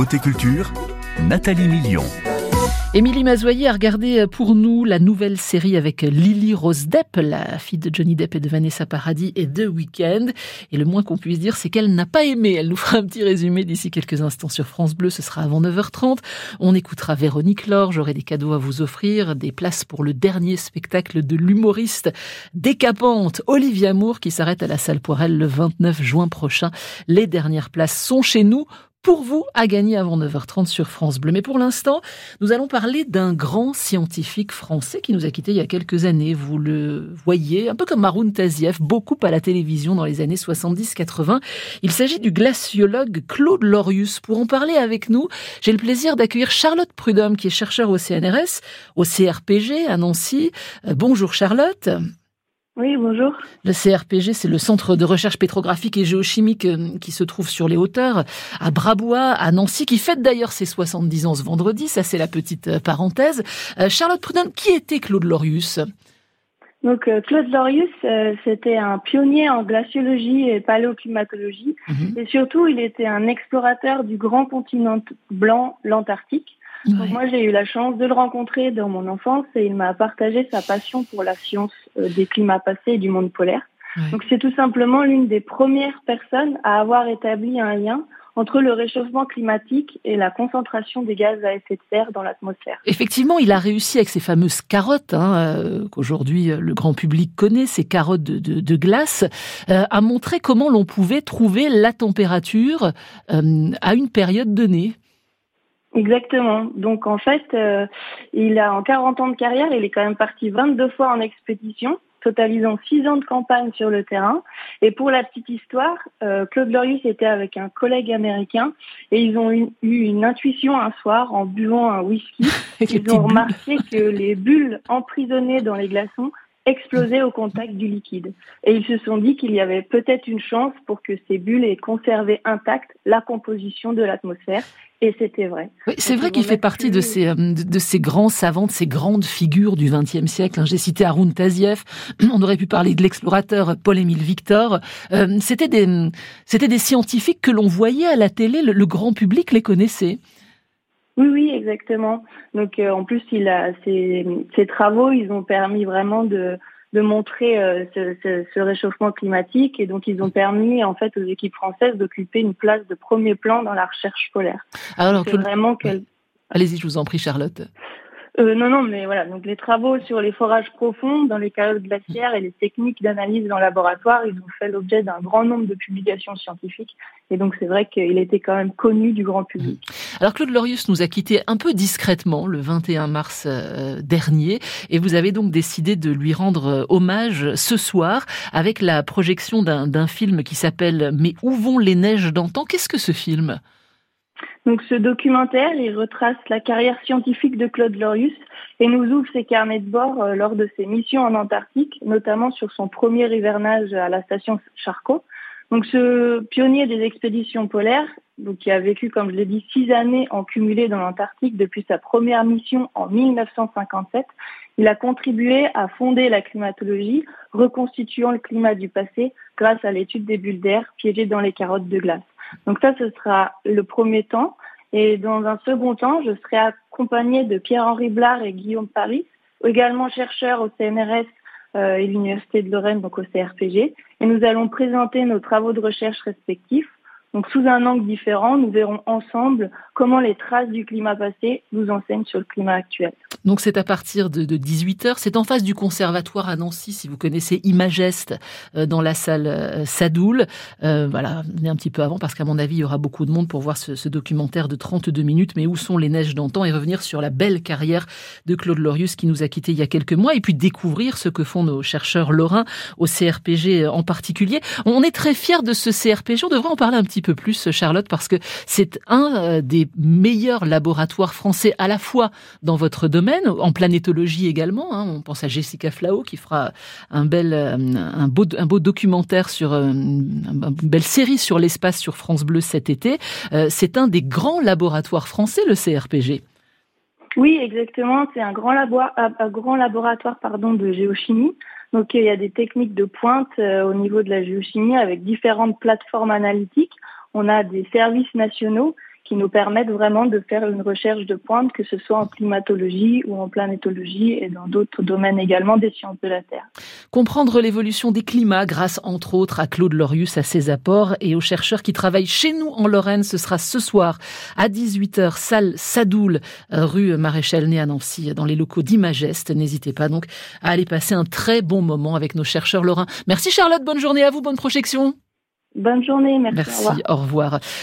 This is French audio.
Côté culture, Nathalie Million. Émilie Mazoyer a regardé pour nous la nouvelle série avec Lily Rose Depp, la fille de Johnny Depp et de Vanessa Paradis et The Weeknd. Et le moins qu'on puisse dire, c'est qu'elle n'a pas aimé. Elle nous fera un petit résumé d'ici quelques instants sur France Bleu. Ce sera avant 9h30. On écoutera Véronique Laure. J'aurai des cadeaux à vous offrir, des places pour le dernier spectacle de l'humoriste décapante Olivia Moore qui s'arrête à la salle Poirel le 29 juin prochain. Les dernières places sont chez nous pour vous à gagner avant 9h30 sur France Bleu. Mais pour l'instant, nous allons parler d'un grand scientifique français qui nous a quittés il y a quelques années. Vous le voyez, un peu comme Maroun Tazieff, beaucoup à la télévision dans les années 70-80. Il s'agit du glaciologue Claude Lorius. Pour en parler avec nous, j'ai le plaisir d'accueillir Charlotte Prudhomme, qui est chercheur au CNRS, au CRPG à Nancy. Euh, bonjour Charlotte. Oui, bonjour. Le CRPG, c'est le centre de recherche pétrographique et géochimique euh, qui se trouve sur les hauteurs, à Brabois, à Nancy, qui fête d'ailleurs ses 70 ans ce vendredi. Ça, c'est la petite euh, parenthèse. Euh, Charlotte Prudhomme, qui était Claude Lorius? Donc Claude Lorius, c'était un pionnier en glaciologie et paléoclimatologie, mhm. et surtout il était un explorateur du grand continent blanc, l'Antarctique. Moi, j'ai eu la chance de le rencontrer dans mon enfance et il m'a partagé sa passion pour la science euh, des climats passés et du monde polaire. Donc, c'est tout simplement l'une des premières personnes à avoir établi un lien entre le réchauffement climatique et la concentration des gaz à effet de serre dans l'atmosphère. Effectivement, il a réussi avec ces fameuses carottes hein, euh, qu'aujourd'hui euh, le grand public connaît, ces carottes de, glace, à montrer comment l'on pouvait trouver la température à une période donnée. Exactement. Donc en fait, euh, il a en 40 ans de carrière, il est quand même parti 22 fois en expédition, totalisant 6 ans de campagne sur le terrain. Et pour la petite histoire, euh, Claude Lorius était avec un collègue américain et ils ont eu, une intuition un soir en buvant un whisky. ils ont remarqué que les bulles emprisonnées dans les glaçons explosaient au contact du liquide. Et ils se sont dit qu'il y avait peut-être une chance pour que ces bulles aient conservé intacte la composition de l'atmosphère et c'était vrai. c'est vrai qu'il fait partie de ces, euh, de, ces grands savants, de ces grandes figures du XXe siècle. Hein. J'ai cité Arun Taziev. On aurait pu parler de l'explorateur Paul-Émile Victor. Euh, c'était des, c'était des scientifiques que l'on voyait à la télé. Le, grand public les connaissait. Oui, oui, exactement. Donc, euh, en plus, il a ses, ses travaux, ils ont permis vraiment de, de montrer euh, ce, réchauffement climatique et donc ils ont permis en fait aux équipes françaises d'occuper une place de premier plan dans la recherche polaire. Alors, vraiment Allez-y, je vous en prie, Charlotte. Euh, non, non, mais voilà. Donc les travaux sur les forages profonds dans les calottes glaciaires et les techniques d'analyse en laboratoire, ils ont fait l'objet d'un grand nombre de publications scientifiques. Et donc c'est vrai qu'il était quand même connu du grand public. Alors Claude Lorius nous a quittés un peu discrètement le 21 mars euh, dernier, et vous avez donc décidé de lui rendre euh, hommage ce soir avec la projection d'un film qui s'appelle Mais où vont les neiges d'antan Qu'est-ce que ce film? Donc ce documentaire, il retrace la carrière scientifique de Claude Lorius et nous ouvre ses carnets de bord euh, lors de ses missions en Antarctique, notamment sur son premier hivernage à la station Charcot. Donc ce pionnier des expéditions polaires, qui a vécu, comme je l'ai dit, six années en cumulé dans l'Antarctique depuis sa première mission en 1957, il a contribué à fonder la climatologie, reconstituant le climat du passé grâce à l'étude des bulles d'air piégées dans les carottes de glace. Donc ça, ce sera le premier temps. Et dans un second temps, je serai accompagnée de Pierre-Henri Blard et Guillaume Paris, également chercheurs au CNRS euh, et l'Université de Lorraine, donc au CRPG. Et nous allons présenter nos travaux de recherche respectifs donc sous un angle différent, nous verrons ensemble comment les traces du climat passé nous enseignent sur le climat actuel. Donc c'est à partir de, 18h, c'est en face du conservatoire à Nancy, si vous connaissez Imageste, euh, dans la salle euh, Sadoul. Euh, voilà, venez un petit peu avant parce qu'à mon avis, il y aura beaucoup de monde pour voir ce, documentaire de 32 minutes, mais où sont les neiges d'antan et revenir sur la belle carrière de Claude Lorius qui nous a quittés il y a quelques mois et puis découvrir ce que font nos chercheurs lorrains au CRPG en particulier. On est très fiers de ce CRPG, on devrait en parler un petit peu plus, Charlotte, parce que c'est un euh, des meilleurs laboratoires français à la fois dans votre domaine, en planétologie également. Hein. On pense à Jessica Flao qui fera un bel, euh, un beau, un beau documentaire sur euh, une belle série sur l'espace sur France Bleu cet été. C'est un des grands laboratoires français, le CRPG. Oui, exactement. C'est un grand, un grand laboratoire pardon, de géochimie. Donc il y a des techniques de pointe au niveau de la géochimie avec différentes plateformes analytiques. On a des services nationaux qui nous permettent vraiment de faire une recherche de pointe, que ce soit en climatologie ou en planétologie et dans d'autres domaines également des sciences de la Terre. Comprendre l'évolution des climats grâce entre autres à Claude Lorius, à ses apports et aux chercheurs qui travaillent chez nous en Lorraine, ce sera ce soir à 18h, salle Sadoul, rue Maréchal Né à Nancy, dans les locaux d'Imageste. N'hésitez pas donc à aller passer un très bon moment avec nos chercheurs lorrains. Merci Charlotte, bonne journée à vous, bonne projection. Bonne journée, merci. merci au revoir.